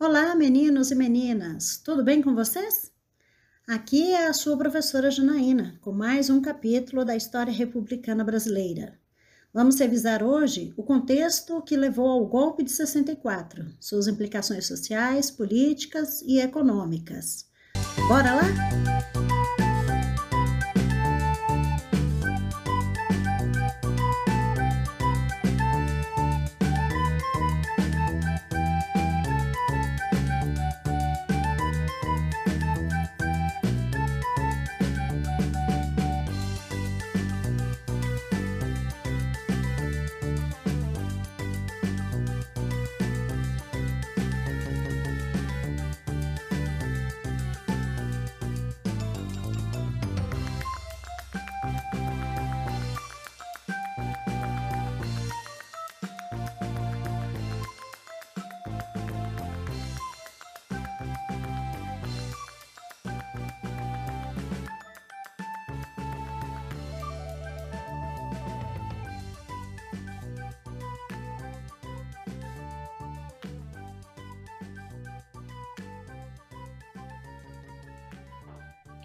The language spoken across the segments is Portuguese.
Olá, meninos e meninas, tudo bem com vocês? Aqui é a sua professora Janaína, com mais um capítulo da história republicana brasileira. Vamos revisar hoje o contexto que levou ao golpe de 64, suas implicações sociais, políticas e econômicas. Bora lá?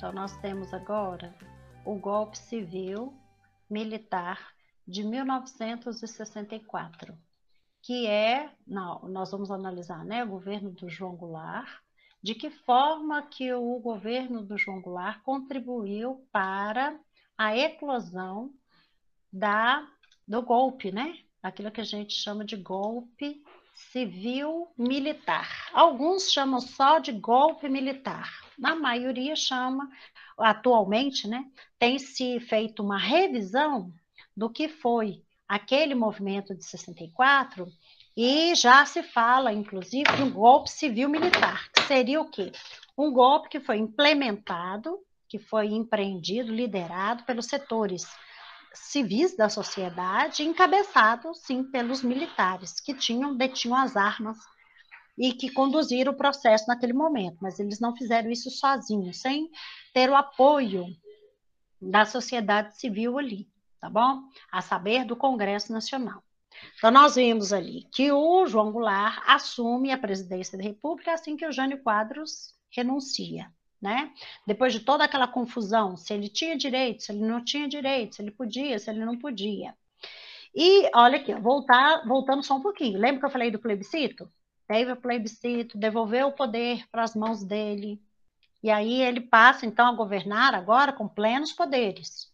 Então, nós temos agora o golpe civil militar de 1964, que é, não, nós vamos analisar, né, o governo do João Goulart, de que forma que o governo do João Goulart contribuiu para a eclosão da, do golpe, né? Aquilo que a gente chama de golpe civil militar. Alguns chamam só de golpe militar a maioria chama, atualmente, né, tem se feito uma revisão do que foi aquele movimento de 64 e já se fala, inclusive, de um golpe civil-militar, que seria o quê? Um golpe que foi implementado, que foi empreendido, liderado pelos setores civis da sociedade, encabeçado, sim, pelos militares, que tinham, detinham as armas e que conduziram o processo naquele momento, mas eles não fizeram isso sozinhos, sem ter o apoio da sociedade civil ali, tá bom? A saber, do Congresso Nacional. Então, nós vimos ali que o João Goulart assume a presidência da República assim que o Jânio Quadros renuncia, né? Depois de toda aquela confusão, se ele tinha direito, se ele não tinha direito, se ele podia, se ele não podia. E olha aqui, voltar, voltando só um pouquinho. Lembra que eu falei do plebiscito? Teve o plebiscito, devolveu o poder para as mãos dele, e aí ele passa então a governar agora com plenos poderes.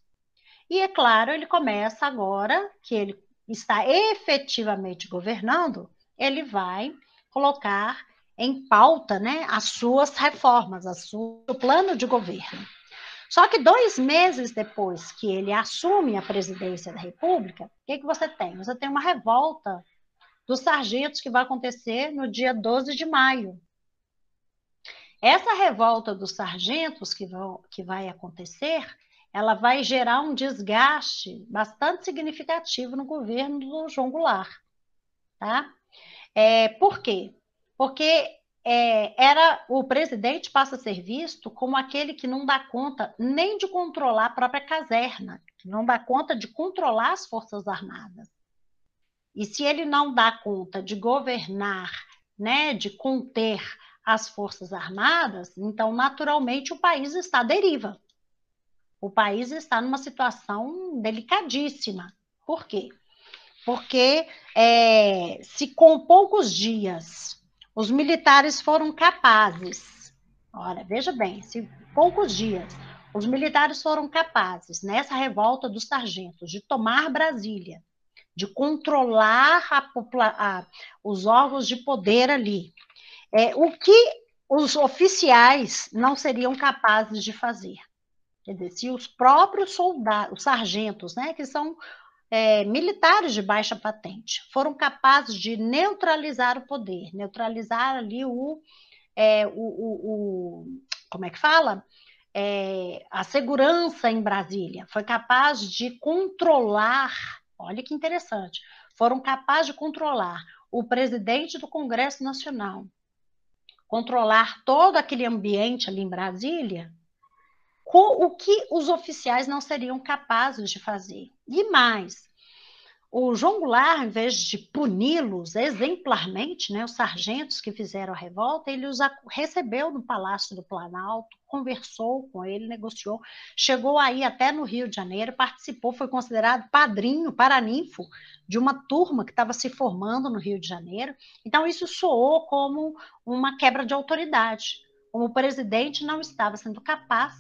E é claro, ele começa agora que ele está efetivamente governando, ele vai colocar em pauta né, as suas reformas, o plano de governo. Só que dois meses depois que ele assume a presidência da República, o que, que você tem? Você tem uma revolta dos sargentos que vai acontecer no dia 12 de maio. Essa revolta dos sargentos que, vão, que vai acontecer, ela vai gerar um desgaste bastante significativo no governo do João Goulart. Tá? É, por quê? Porque é, era o presidente passa a ser visto como aquele que não dá conta nem de controlar a própria caserna, que não dá conta de controlar as Forças Armadas. E se ele não dá conta de governar, né, de conter as Forças Armadas, então, naturalmente, o país está à deriva. O país está numa situação delicadíssima. Por quê? Porque é, se com poucos dias os militares foram capazes, olha, veja bem, se poucos dias os militares foram capazes, nessa revolta dos sargentos, de tomar Brasília, de controlar a, a, os órgãos de poder ali. É, o que os oficiais não seriam capazes de fazer. Quer dizer, se os próprios soldados, os sargentos, né, que são é, militares de baixa patente, foram capazes de neutralizar o poder, neutralizar ali o, é, o, o, o como é que fala? É, a segurança em Brasília, foi capaz de controlar olha que interessante, foram capazes de controlar o presidente do Congresso Nacional, controlar todo aquele ambiente ali em Brasília, com o que os oficiais não seriam capazes de fazer. E mais, o João Goulart, em vez de puni-los exemplarmente, né, os sargentos que fizeram a revolta, ele os recebeu no Palácio do Planalto, conversou com ele, negociou, chegou aí até no Rio de Janeiro, participou, foi considerado padrinho, paraninfo de uma turma que estava se formando no Rio de Janeiro. Então, isso soou como uma quebra de autoridade, como o presidente não estava sendo capaz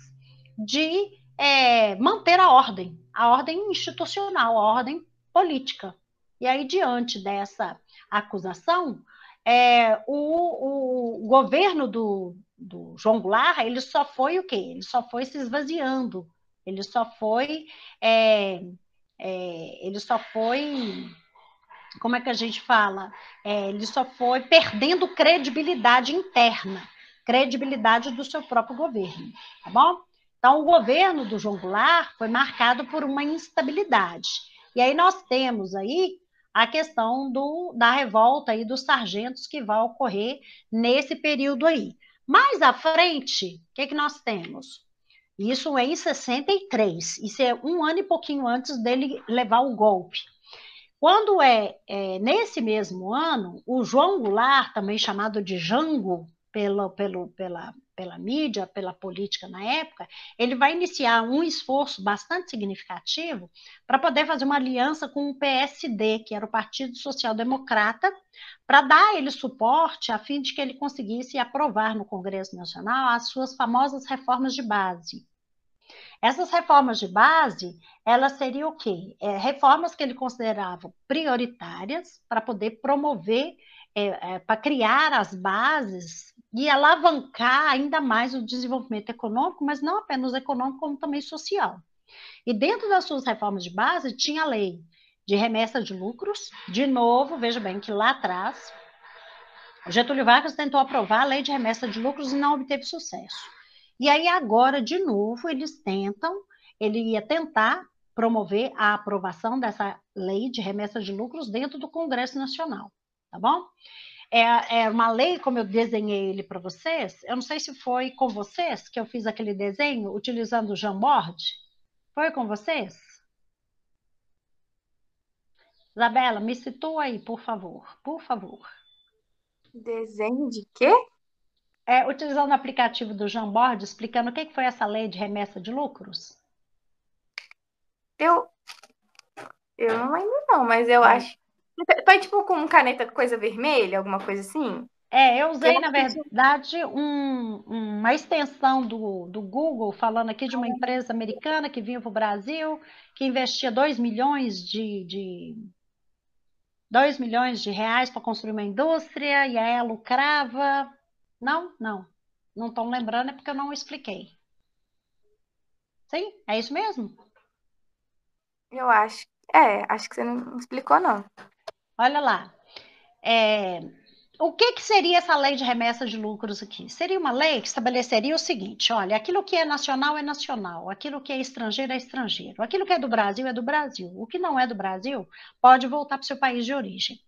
de é, manter a ordem, a ordem institucional, a ordem política. E aí, diante dessa acusação, é, o, o, governo do, do João Goulart, ele só foi o quê? Ele só foi se esvaziando, ele só foi, é, é, ele só foi, como é que a gente fala? É, ele só foi perdendo credibilidade interna, credibilidade do seu próprio governo, tá bom? Então, o governo do João Goulart foi marcado por uma instabilidade. E aí nós temos aí a questão do, da revolta aí dos sargentos que vai ocorrer nesse período aí. Mais à frente, o que, que nós temos? Isso é em 63, isso é um ano e pouquinho antes dele levar o golpe. Quando é, é nesse mesmo ano, o João Goulart, também chamado de Jango pelo, pelo, pela, pela mídia, pela política na época, ele vai iniciar um esforço bastante significativo para poder fazer uma aliança com o PSD, que era o Partido Social Democrata, para dar ele suporte a fim de que ele conseguisse aprovar no Congresso Nacional as suas famosas reformas de base. Essas reformas de base, elas seriam o quê? É, reformas que ele considerava prioritárias para poder promover, é, é, para criar as bases e alavancar ainda mais o desenvolvimento econômico, mas não apenas econômico, como também social. E dentro das suas reformas de base, tinha a lei de remessa de lucros. De novo, veja bem que lá atrás, Getúlio Vargas tentou aprovar a lei de remessa de lucros e não obteve sucesso. E aí, agora, de novo, eles tentam, ele ia tentar promover a aprovação dessa lei de remessa de lucros dentro do Congresso Nacional, tá bom? É, é uma lei, como eu desenhei ele para vocês. Eu não sei se foi com vocês que eu fiz aquele desenho utilizando o Jamboard. Foi com vocês? Isabela, me situa aí, por favor. Por favor. Desenho de quê? É, utilizando o aplicativo do Jamboard, explicando o que foi essa lei de remessa de lucros. Eu, eu não lembro não, mas eu é. acho foi tipo com caneta coisa vermelha, alguma coisa assim? É, eu usei, na verdade, um, uma extensão do, do Google, falando aqui de uma empresa americana que vinha para o Brasil, que investia 2 milhões de, de 2 milhões de reais para construir uma indústria, e aí ela lucrava. Não, não. Não estão lembrando, é porque eu não expliquei. Sim? É isso mesmo? Eu acho. É, acho que você não explicou, não. Olha lá. É, o que, que seria essa lei de remessa de lucros aqui? Seria uma lei que estabeleceria o seguinte: olha, aquilo que é nacional é nacional, aquilo que é estrangeiro é estrangeiro, aquilo que é do Brasil é do Brasil, o que não é do Brasil pode voltar para o seu país de origem.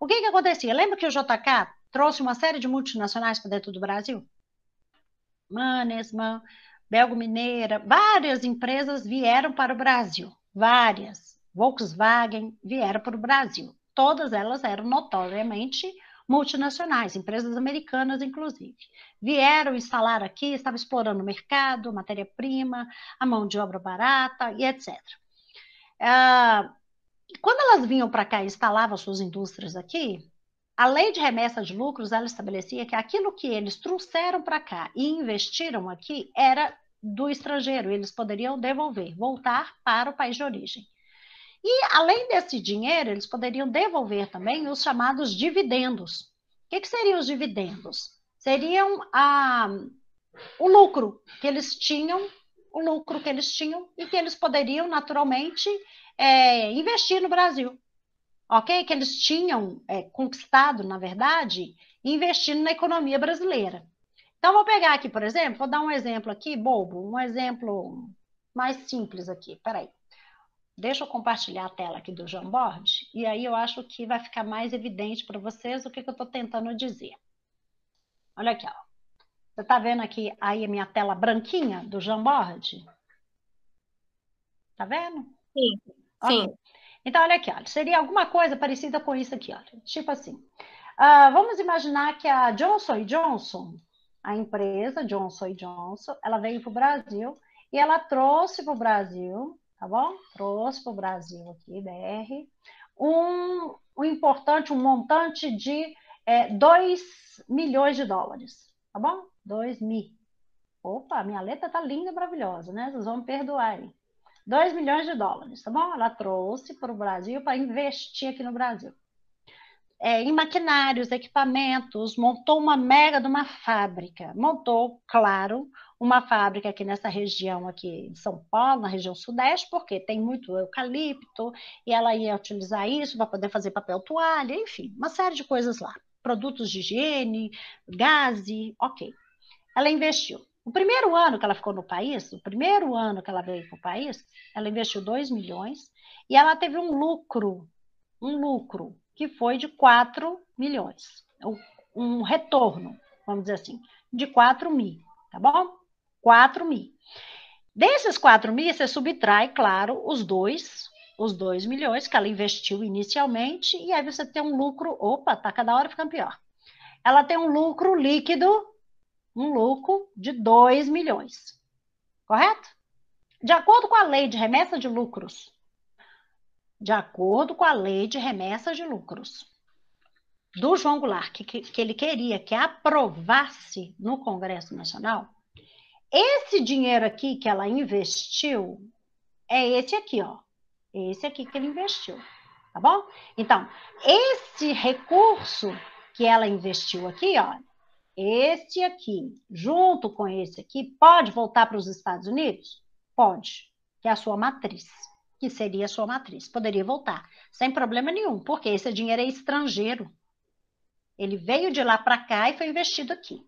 O que, que acontecia? Lembra que o JK trouxe uma série de multinacionais para dentro do Brasil? Manesman, Belgo Mineira, várias empresas vieram para o Brasil, várias. Volkswagen vieram para o Brasil todas elas eram notoriamente multinacionais, empresas americanas, inclusive. Vieram instalar aqui, estavam explorando o mercado, matéria-prima, a mão de obra barata e etc. Ah, quando elas vinham para cá e instalavam suas indústrias aqui, a lei de remessa de lucros ela estabelecia que aquilo que eles trouxeram para cá e investiram aqui era do estrangeiro, eles poderiam devolver, voltar para o país de origem. E, além desse dinheiro, eles poderiam devolver também os chamados dividendos. O que, que seriam os dividendos? Seriam a, o lucro que eles tinham, o lucro que eles tinham e que eles poderiam, naturalmente, é, investir no Brasil. Ok? Que eles tinham é, conquistado, na verdade, investindo na economia brasileira. Então, vou pegar aqui, por exemplo, vou dar um exemplo aqui, bobo, um exemplo mais simples aqui. Peraí. Deixa eu compartilhar a tela aqui do Jamboard, e aí eu acho que vai ficar mais evidente para vocês o que, que eu estou tentando dizer. Olha aqui, ó. Você está vendo aqui aí a minha tela branquinha do Jamboard? Tá vendo? Sim, okay. sim. Então, olha aqui, olha, seria alguma coisa parecida com isso aqui, olha. Tipo assim, uh, vamos imaginar que a Johnson Johnson, a empresa Johnson Johnson, ela veio para o Brasil e ela trouxe para o Brasil, tá bom? Trouxe para o Brasil aqui, BR, um, um importante, um montante de é, 2 milhões de dólares, tá bom? 2 mil. Opa, minha letra tá linda e maravilhosa, né? Vocês vão me perdoar aí. 2 milhões de dólares, tá bom? Ela trouxe para o Brasil para investir aqui no Brasil. É, em maquinários, equipamentos, montou uma mega de uma fábrica. Montou, claro, uma fábrica aqui nessa região aqui de São Paulo, na região sudeste, porque tem muito eucalipto, e ela ia utilizar isso para poder fazer papel toalha, enfim, uma série de coisas lá. Produtos de higiene, gás, ok. Ela investiu. O primeiro ano que ela ficou no país, o primeiro ano que ela veio para o país, ela investiu 2 milhões e ela teve um lucro, um lucro que foi de 4 milhões, um retorno, vamos dizer assim, de 4 mil, tá bom? 4 mil. Desses 4 mil, você subtrai, claro, os dois, os 2 milhões que ela investiu inicialmente, e aí você tem um lucro, opa, tá cada hora ficando pior. Ela tem um lucro líquido um lucro de 2 milhões. Correto? De acordo com a lei de remessa de lucros, de acordo com a lei de remessa de lucros do João Goulart, que, que, ele queria que aprovasse no Congresso Nacional, esse dinheiro aqui que ela investiu é esse aqui, ó. Esse aqui que ele investiu, tá bom? Então, esse recurso que ela investiu aqui, ó, este aqui, junto com esse aqui, pode voltar para os Estados Unidos? Pode, que é a sua matriz, que seria sua matriz. Poderia voltar, sem problema nenhum, porque esse dinheiro é estrangeiro. Ele veio de lá para cá e foi investido aqui.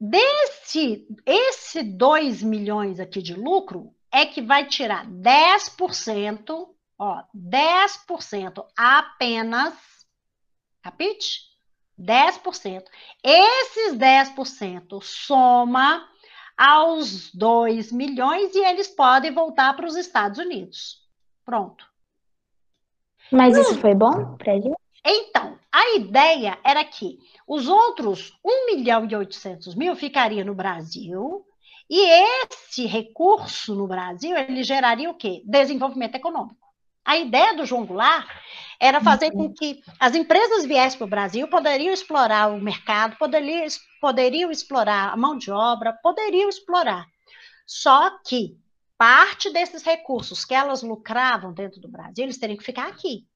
Desse, esse 2 milhões aqui de lucro é que vai tirar 10%, ó, 10% apenas, capite? 10%. Esses 10% soma aos 2 milhões e eles podem voltar para os Estados Unidos. Pronto. Mas isso foi bom para ele? Então, a ideia era que os outros 1 milhão e 800 mil ficariam no Brasil e esse recurso no Brasil, ele geraria o quê? Desenvolvimento econômico. A ideia do João Goulart era fazer com uhum. que as empresas viessem para o Brasil, poderiam explorar o mercado, poderiam, poderiam explorar a mão de obra, poderiam explorar. Só que parte desses recursos que elas lucravam dentro do Brasil, eles teriam que ficar aqui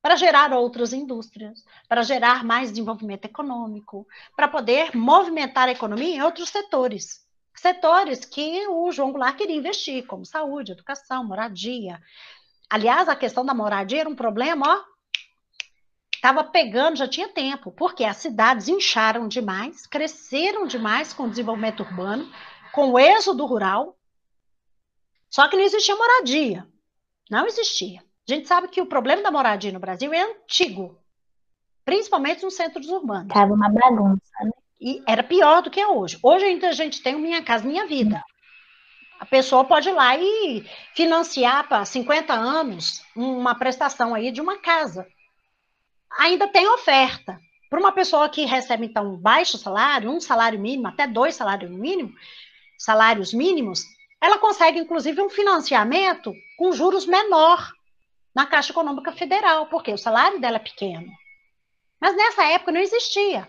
para gerar outras indústrias, para gerar mais desenvolvimento econômico, para poder movimentar a economia em outros setores. Setores que o João Goulart queria investir, como saúde, educação, moradia, Aliás, a questão da moradia era um problema, ó. Estava pegando, já tinha tempo, porque as cidades incharam demais, cresceram demais com o desenvolvimento urbano, com o êxodo rural. Só que não existia moradia. Não existia. A gente sabe que o problema da moradia no Brasil é antigo, principalmente nos centros urbanos. Estava uma bagunça, né? E era pior do que é hoje. Hoje ainda a gente tem o Minha Casa Minha Vida. A pessoa pode ir lá e financiar para 50 anos uma prestação aí de uma casa. Ainda tem oferta. Para uma pessoa que recebe, então, um baixo salário, um salário mínimo, até dois salários mínimos, salários mínimos, ela consegue, inclusive, um financiamento com juros menor na Caixa Econômica Federal, porque o salário dela é pequeno. Mas nessa época não existia.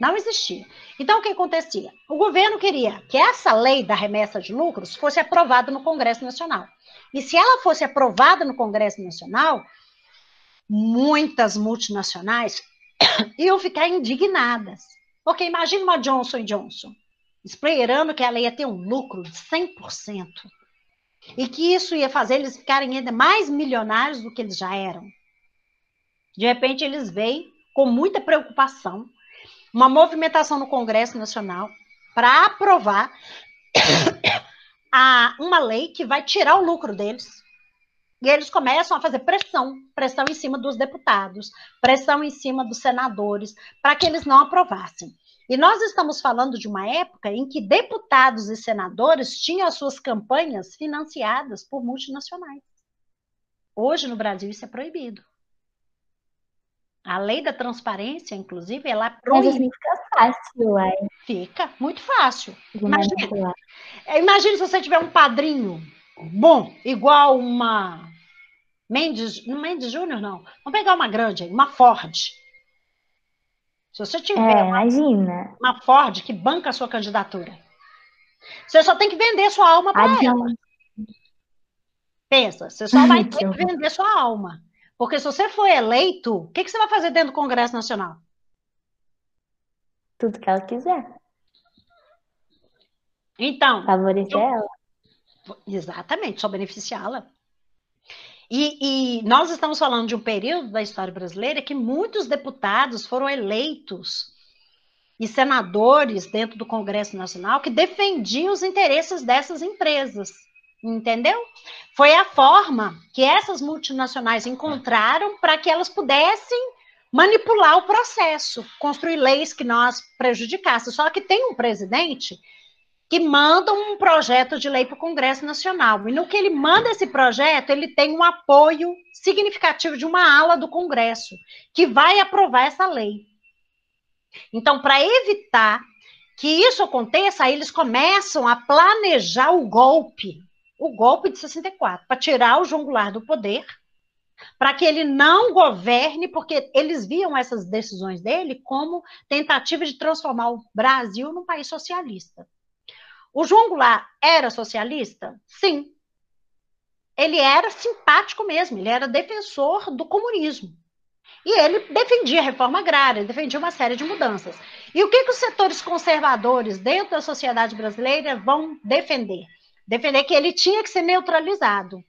Não existia. Então, o que acontecia? O governo queria que essa lei da remessa de lucros fosse aprovada no Congresso Nacional. E se ela fosse aprovada no Congresso Nacional, muitas multinacionais iam ficar indignadas. Porque imagina uma Johnson Johnson esperando que ela ia ter um lucro de 100%. E que isso ia fazer eles ficarem ainda mais milionários do que eles já eram. De repente, eles veem com muita preocupação uma movimentação no Congresso Nacional para aprovar a, uma lei que vai tirar o lucro deles. E eles começam a fazer pressão, pressão em cima dos deputados, pressão em cima dos senadores, para que eles não aprovassem. E nós estamos falando de uma época em que deputados e senadores tinham as suas campanhas financiadas por multinacionais. Hoje no Brasil isso é proibido. A lei da transparência, inclusive, ela proíbe. Mas assim fica fácil, uai. Fica muito fácil. Imagina, é, imagina se você tiver um padrinho bom, igual uma Mendes, não Mendes Júnior, não. Vamos pegar uma grande aí, uma Ford. Se você tiver É, uma, imagina. uma Ford que banca a sua candidatura, você só tem que vender sua alma para ela. Pensa, você só vai ter que vender sua alma. Porque se você for eleito, o que, que você vai fazer dentro do Congresso Nacional? Tudo que ela quiser. Então, Favorecer Eu- ela. Exatamente, só beneficiá-la. E, e nós estamos falando de um período da história brasileira que muitos deputados foram eleitos e senadores dentro do Congresso Nacional que defendiam os interesses dessas empresas. Entendeu? Foi a forma que essas multinacionais encontraram para que elas pudessem manipular o processo, construir leis que nós prejudicassem. Só que tem um presidente que manda um projeto de lei para o Congresso Nacional. E no que ele manda esse projeto, ele tem um apoio significativo de uma ala do Congresso, que vai aprovar essa lei. Então, para evitar que isso aconteça, eles começam a planejar o golpe, o golpe de 64, para tirar o João Goulart do poder, para que ele não governe, porque eles viam essas decisões dele como tentativa de transformar o Brasil num país socialista. O João Goulart era socialista? Sim. Ele era simpático mesmo, ele era defensor do comunismo. E ele defendia a reforma agrária, defendia uma série de mudanças. E o que, que os setores conservadores dentro da sociedade brasileira vão defender? Defender que ele tinha que ser neutralizado.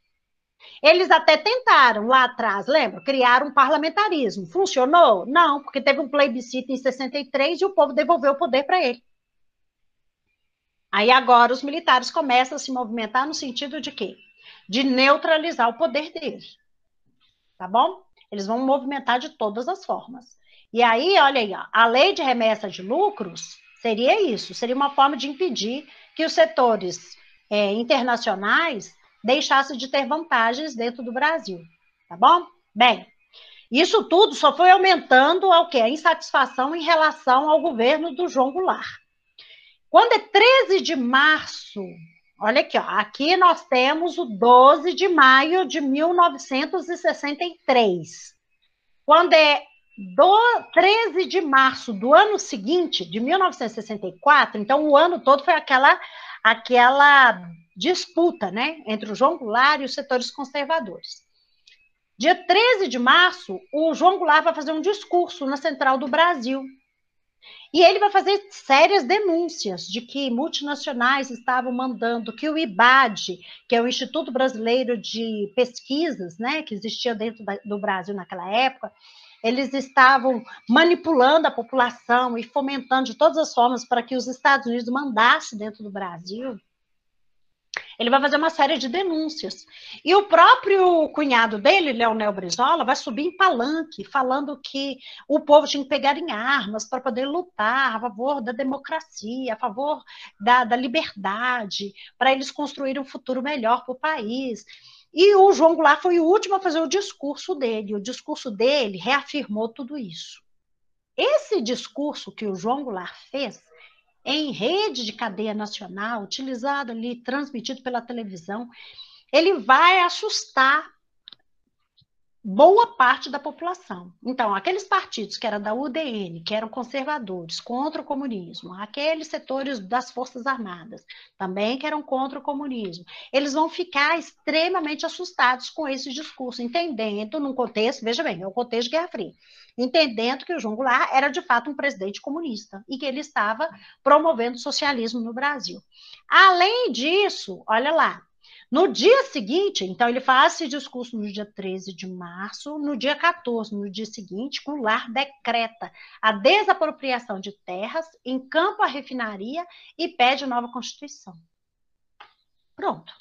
Eles até tentaram lá atrás, lembra? Criar um parlamentarismo. Funcionou? Não, porque teve um plebiscito em 63 e o povo devolveu o poder para ele. Aí agora os militares começam a se movimentar no sentido de quê? De neutralizar o poder dele. Tá bom? Eles vão movimentar de todas as formas. E aí, olha aí, ó, a lei de remessa de lucros seria isso, seria uma forma de impedir que os setores é, internacionais deixassem de ter vantagens dentro do Brasil. Tá bom? Bem, isso tudo só foi aumentando ao quê? A insatisfação em relação ao governo do João Goulart. Quando é 13 de março, olha aqui, ó, aqui nós temos o 12 de maio de 1963. Quando é do 13 de março do ano seguinte, de 1964, então o ano todo foi aquela aquela disputa, né, entre o João Goulart e os setores conservadores. Dia 13 de março, o João Goulart vai fazer um discurso na Central do Brasil, e ele vai fazer sérias denúncias de que multinacionais estavam mandando que o IBAD, que é o Instituto Brasileiro de Pesquisas, né, que existia dentro da, do Brasil naquela época, eles estavam manipulando a população e fomentando de todas as formas para que os Estados Unidos mandassem dentro do Brasil. Ele vai fazer uma série de denúncias. E o próprio cunhado dele, Leonel Brizola, vai subir em palanque, falando que o povo tinha que pegar em armas para poder lutar a favor da democracia, a favor da, da liberdade, para eles construírem um futuro melhor para o país. E o João Goulart foi o último a fazer o discurso dele. O discurso dele reafirmou tudo isso. Esse discurso que o João Goulart fez em rede de cadeia nacional, utilizado ali, transmitido pela televisão, ele vai assustar boa parte da população. Então, aqueles partidos que eram da UDN, que eram conservadores, contra o comunismo, aqueles setores das Forças Armadas, também que eram contra o comunismo, eles vão ficar extremamente assustados com esse discurso, entendendo num contexto, veja bem, é o contexto de Guerra Fria, entendendo que o João Goulart era de fato um presidente comunista e que ele estava promovendo o socialismo no Brasil. Além disso, olha lá, no dia seguinte, então ele faz esse discurso no dia 13 de março, no dia 14, no dia seguinte, Goulart decreta a desapropriação de terras, encampa a refinaria e pede nova Constituição. Pronto.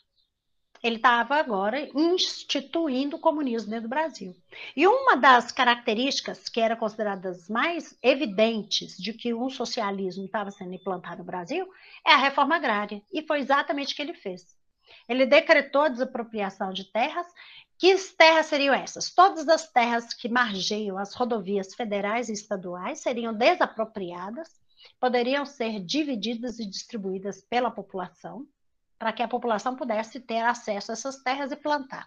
Ele estava agora instituindo o comunismo dentro do Brasil. E uma das características que eram consideradas mais evidentes de que um socialismo estava sendo implantado no Brasil é a reforma agrária. E foi exatamente o que ele fez. Ele decretou a desapropriação de terras, Que terras seriam essas? Todas as terras que margeiam as rodovias federais e estaduais seriam desapropriadas, poderiam ser divididas e distribuídas pela população, para que a população pudesse ter acesso a essas terras e plantar.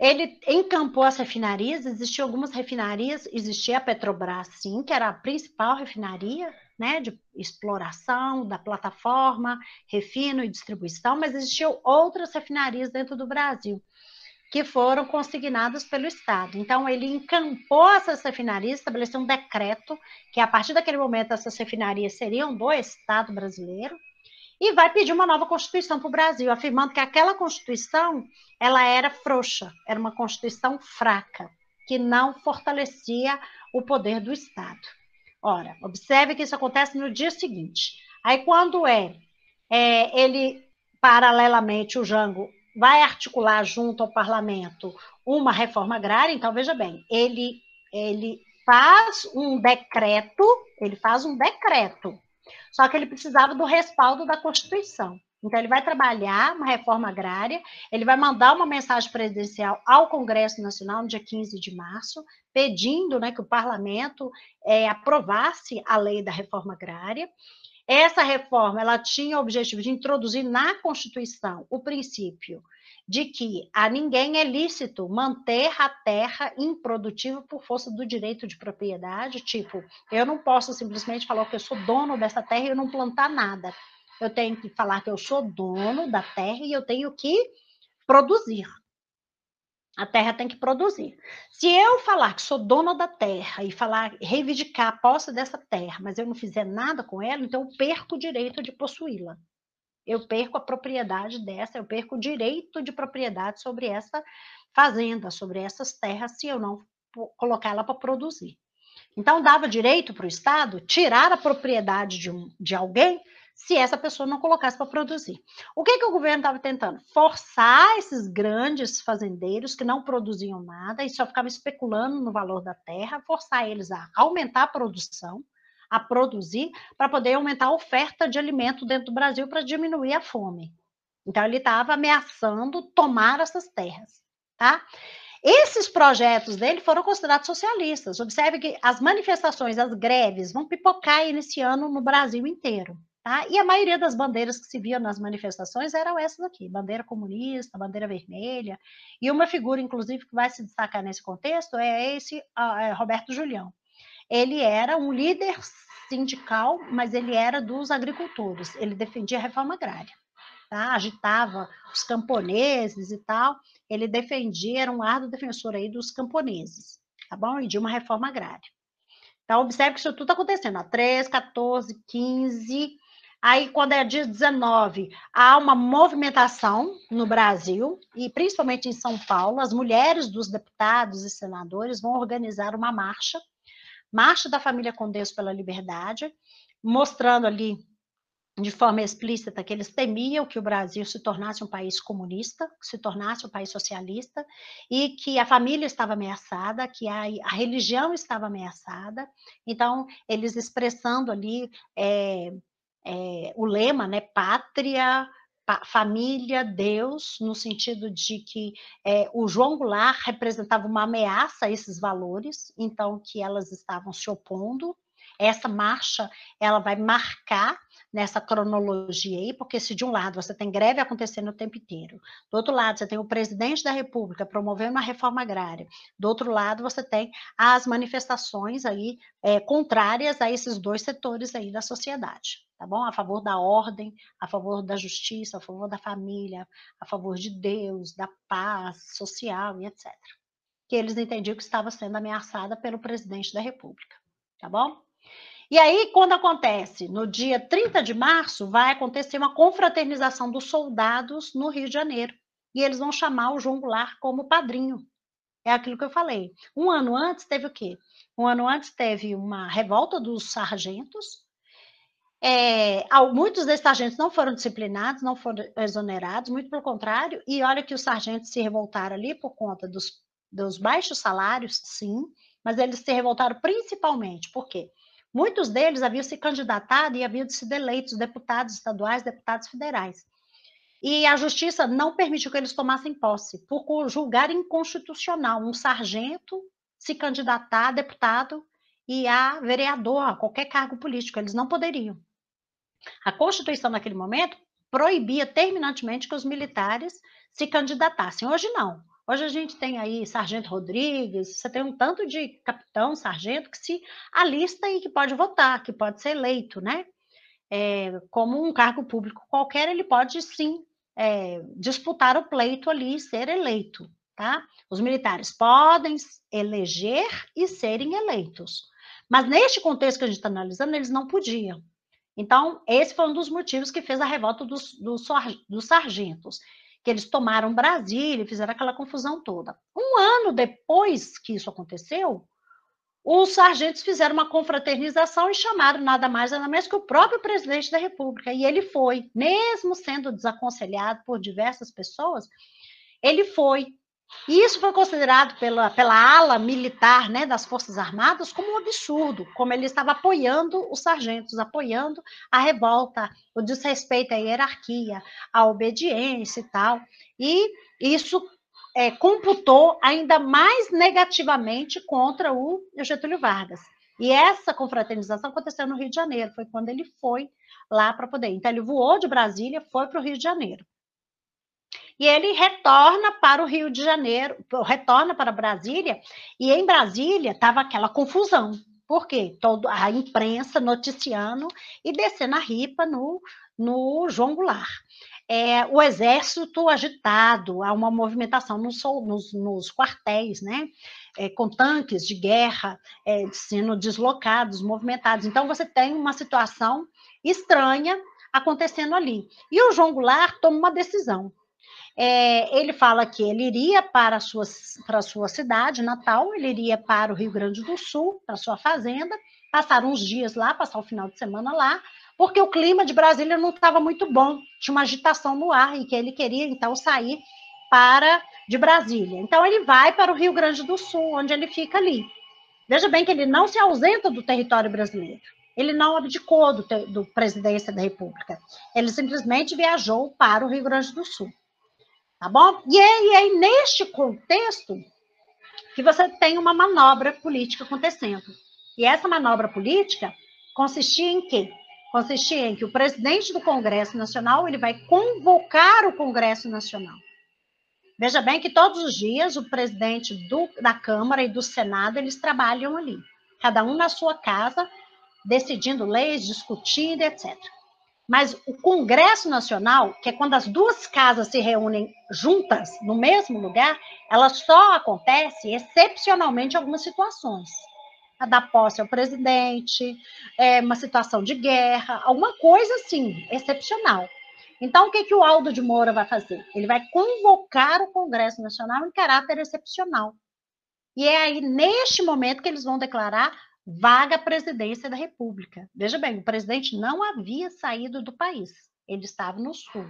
Ele encampou as refinarias, existiam algumas refinarias, existia a Petrobras, sim, que era a principal refinaria né, de exploração da plataforma, refino e distribuição, mas existiam outras refinarias dentro do Brasil que foram consignadas pelo Estado. Então, ele encampou essas refinarias, estabeleceu um decreto que, a partir daquele momento, essas refinarias seriam do Estado brasileiro, e vai pedir uma nova Constituição para o Brasil, afirmando que aquela Constituição ela era frouxa, era uma Constituição fraca, que não fortalecia o poder do Estado. Ora, observe que isso acontece no dia seguinte. Aí, quando é, é ele, paralelamente, o Jango vai articular junto ao parlamento uma reforma agrária, então veja bem, ele, ele faz um decreto, ele faz um decreto, só que ele precisava do respaldo da Constituição. Então, ele vai trabalhar uma reforma agrária, ele vai mandar uma mensagem presidencial ao Congresso Nacional no dia 15 de março, pedindo né, que o parlamento é, aprovasse a lei da reforma agrária. Essa reforma ela tinha o objetivo de introduzir na Constituição o princípio de que a ninguém é lícito manter a terra improdutiva por força do direito de propriedade, tipo, eu não posso simplesmente falar que eu sou dono dessa terra e eu não plantar nada. Eu tenho que falar que eu sou dono da terra e eu tenho que produzir. A terra tem que produzir. Se eu falar que sou dona da terra e falar, reivindicar a posse dessa terra, mas eu não fizer nada com ela, então eu perco o direito de possuí-la. Eu perco a propriedade dessa, eu perco o direito de propriedade sobre essa fazenda, sobre essas terras, se eu não colocar ela para produzir. Então, dava direito para o Estado tirar a propriedade de, um, de alguém se essa pessoa não colocasse para produzir. O que, que o governo estava tentando? Forçar esses grandes fazendeiros que não produziam nada e só ficavam especulando no valor da terra, forçar eles a aumentar a produção, a produzir, para poder aumentar a oferta de alimento dentro do Brasil para diminuir a fome. Então, ele estava ameaçando tomar essas terras, tá? Esses projetos dele foram considerados socialistas. Observe que as manifestações, as greves, vão pipocar nesse ano no Brasil inteiro. Tá? E a maioria das bandeiras que se via nas manifestações eram essas aqui: bandeira comunista, bandeira vermelha. E uma figura, inclusive, que vai se destacar nesse contexto é esse uh, Roberto Julião. Ele era um líder sindical, mas ele era dos agricultores. Ele defendia a reforma agrária. Tá? agitava os camponeses e tal, ele defendia, era um árduo defensor aí dos camponeses, tá bom? E de uma reforma agrária. Então, observe que isso tudo está acontecendo, a 13, 14, 15, Aí, quando é dia 19, há uma movimentação no Brasil, e principalmente em São Paulo, as mulheres dos deputados e senadores vão organizar uma marcha, Marcha da Família com Deus pela Liberdade, mostrando ali de forma explícita que eles temiam que o Brasil se tornasse um país comunista, se tornasse um país socialista, e que a família estava ameaçada, que a, a religião estava ameaçada. Então, eles expressando ali é, é, o lema, né, pátria, família, Deus, no sentido de que é, o João Goulart representava uma ameaça a esses valores, então que elas estavam se opondo. Essa marcha, ela vai marcar nessa cronologia aí, porque se de um lado você tem greve acontecendo o tempo inteiro, do outro lado você tem o presidente da República promovendo uma reforma agrária, do outro lado você tem as manifestações aí é, contrárias a esses dois setores aí da sociedade, tá bom? A favor da ordem, a favor da justiça, a favor da família, a favor de Deus, da paz social e etc. Que eles entendiam que estava sendo ameaçada pelo presidente da República, tá bom? E aí, quando acontece? No dia 30 de março, vai acontecer uma confraternização dos soldados no Rio de Janeiro. E eles vão chamar o João Goulart como padrinho. É aquilo que eu falei. Um ano antes teve o quê? Um ano antes teve uma revolta dos sargentos. É, muitos desses sargentos não foram disciplinados, não foram exonerados, muito pelo contrário. E olha que os sargentos se revoltaram ali por conta dos, dos baixos salários, sim, mas eles se revoltaram principalmente, por quê? Muitos deles haviam se candidatado e haviam sido eleitos deputados estaduais, deputados federais. E a justiça não permitiu que eles tomassem posse, por julgar inconstitucional um sargento se candidatar a deputado e a vereador, a qualquer cargo político. Eles não poderiam. A Constituição, naquele momento, proibia terminantemente que os militares se candidatassem. Hoje não. Hoje a gente tem aí Sargento Rodrigues, você tem um tanto de capitão, sargento que se alista e que pode votar, que pode ser eleito, né? É, como um cargo público qualquer, ele pode sim é, disputar o pleito ali e ser eleito, tá? Os militares podem eleger e serem eleitos. Mas neste contexto que a gente está analisando, eles não podiam. Então, esse foi um dos motivos que fez a revolta dos, dos, dos sargentos que eles tomaram Brasília e fizeram aquela confusão toda. Um ano depois que isso aconteceu, os sargentos fizeram uma confraternização e chamaram nada mais nada menos que o próprio presidente da República. E ele foi, mesmo sendo desaconselhado por diversas pessoas, ele foi. E isso foi considerado pela, pela ala militar né, das Forças Armadas como um absurdo, como ele estava apoiando os sargentos, apoiando a revolta, o desrespeito à hierarquia, a obediência e tal. E isso é, computou ainda mais negativamente contra o Getúlio Vargas. E essa confraternização aconteceu no Rio de Janeiro, foi quando ele foi lá para poder. Então, ele voou de Brasília, foi para o Rio de Janeiro e ele retorna para o Rio de Janeiro, retorna para Brasília, e em Brasília estava aquela confusão. Por quê? Todo, a imprensa noticiando e descendo a ripa no, no João Goulart. É, o exército agitado, há uma movimentação nos, nos, nos quartéis, né? É, com tanques de guerra é, sendo deslocados, movimentados. Então, você tem uma situação estranha acontecendo ali. E o João Goulart toma uma decisão. É, ele fala que ele iria para a, sua, para a sua cidade natal, ele iria para o Rio Grande do Sul, para sua fazenda, passar uns dias lá, passar o final de semana lá, porque o clima de Brasília não estava muito bom, tinha uma agitação no ar e que ele queria então sair para de Brasília. Então ele vai para o Rio Grande do Sul, onde ele fica ali. Veja bem que ele não se ausenta do território brasileiro. Ele não abdicou do, do presidência da República. Ele simplesmente viajou para o Rio Grande do Sul. Tá bom? E é, e é neste contexto que você tem uma manobra política acontecendo. E essa manobra política consistia em quê? Consistia em que o presidente do Congresso Nacional ele vai convocar o Congresso Nacional. Veja bem que todos os dias o presidente do, da Câmara e do Senado eles trabalham ali, cada um na sua casa, decidindo leis, discutindo, etc. Mas o Congresso Nacional, que é quando as duas casas se reúnem juntas no mesmo lugar, ela só acontece excepcionalmente em algumas situações. A da posse ao presidente, é, uma situação de guerra, alguma coisa assim, excepcional. Então, o que, que o Aldo de Moura vai fazer? Ele vai convocar o Congresso Nacional em caráter excepcional. E é aí, neste momento, que eles vão declarar vaga à presidência da República. Veja bem, o presidente não havia saído do país, ele estava no Sul.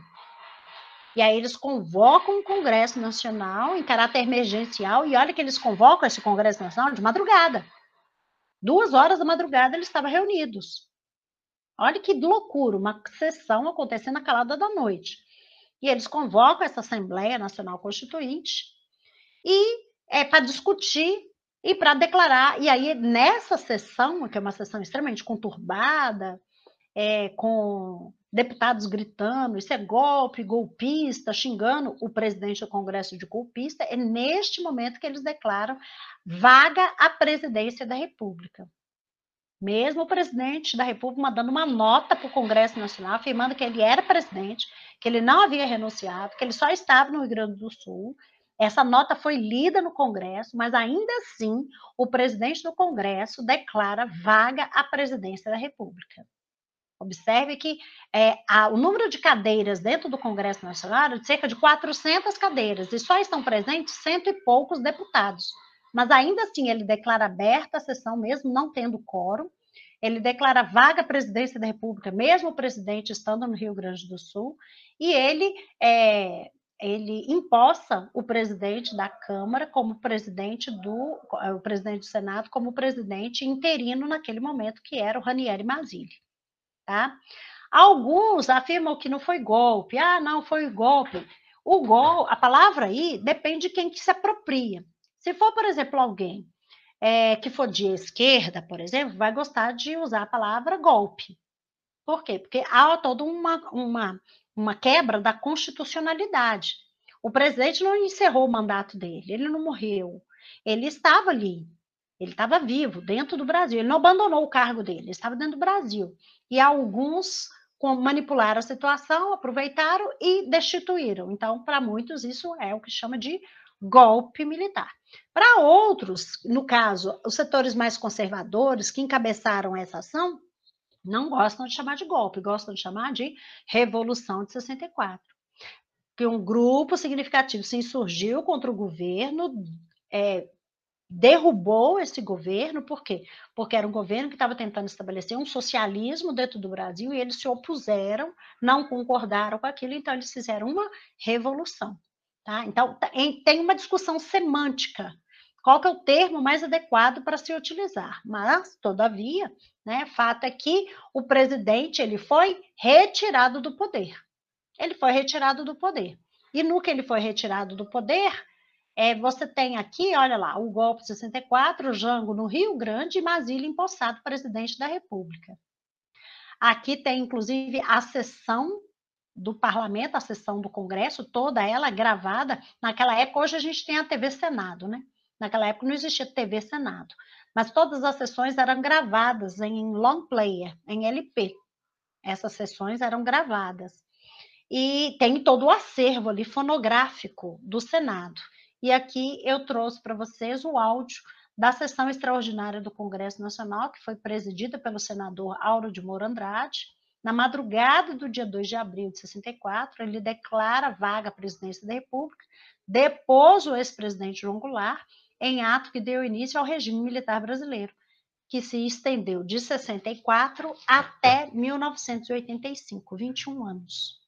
E aí eles convocam o Congresso Nacional em caráter emergencial, e olha que eles convocam esse Congresso Nacional de madrugada. Duas horas da madrugada eles estavam reunidos. Olha que loucura, uma sessão acontecendo na calada da noite. E eles convocam essa Assembleia Nacional Constituinte e é para discutir e para declarar. E aí, nessa sessão, que é uma sessão extremamente conturbada, é, com deputados gritando, isso é golpe, golpista, xingando o presidente do Congresso de golpista, é neste momento que eles declaram vaga à presidência da República. Mesmo o presidente da República mandando uma nota para o Congresso Nacional, afirmando que ele era presidente, que ele não havia renunciado, que ele só estava no Rio Grande do Sul, essa nota foi lida no Congresso, mas ainda assim o presidente do Congresso declara vaga à presidência da República. Observe que é, a, o número de cadeiras dentro do Congresso Nacional é de cerca de 400 cadeiras, e só estão presentes cento e poucos deputados. Mas ainda assim ele declara aberta a sessão, mesmo não tendo quórum, ele declara vaga à presidência da República, mesmo o presidente estando no Rio Grande do Sul, e ele é, ele imposta o presidente da Câmara como presidente do eh, o presidente do Senado como presidente interino naquele momento que era o Ranieri Mazzilli, tá? Alguns afirmam que não foi golpe. Ah, não foi golpe. O gol, a palavra aí depende de quem que se apropria. Se for, por exemplo, alguém é, que for de esquerda, por exemplo, vai gostar de usar a palavra golpe. Por quê? Porque há toda uma, uma, uma quebra da constitucionalidade. O presidente não encerrou o mandato dele, ele não morreu. Ele estava ali, ele estava vivo, dentro do Brasil. Ele não abandonou o cargo dele, ele estava dentro do Brasil. E alguns manipularam a situação, aproveitaram e destituíram. Então, para muitos, isso é o que chama de golpe militar. Para outros, no caso, os setores mais conservadores que encabeçaram essa ação, não gostam de chamar de golpe, gostam de chamar de Revolução de 64. Que um grupo significativo se insurgiu contra o governo, é, derrubou esse governo, por quê? Porque era um governo que estava tentando estabelecer um socialismo dentro do Brasil e eles se opuseram, não concordaram com aquilo, então eles fizeram uma revolução. Tá? Então, tem uma discussão semântica. Qual que é o termo mais adequado para se utilizar? Mas, todavia, né, fato é que o presidente ele foi retirado do poder. Ele foi retirado do poder. E no que ele foi retirado do poder, é, você tem aqui, olha lá, o golpe de 64, Jango no Rio Grande e Masília empossado presidente da República. Aqui tem, inclusive, a sessão do parlamento, a sessão do Congresso, toda ela gravada. Naquela época, hoje a gente tem a TV Senado, né? Naquela época não existia TV Senado, mas todas as sessões eram gravadas em long player, em LP. Essas sessões eram gravadas. E tem todo o acervo ali fonográfico do Senado. E aqui eu trouxe para vocês o áudio da sessão extraordinária do Congresso Nacional, que foi presidida pelo senador Auro de Moura Andrade. Na madrugada do dia 2 de abril de 64, ele declara vaga a presidência da República, depôs o ex-presidente João Goulart, em ato que deu início ao regime militar brasileiro, que se estendeu de 64 até 1985, 21 anos.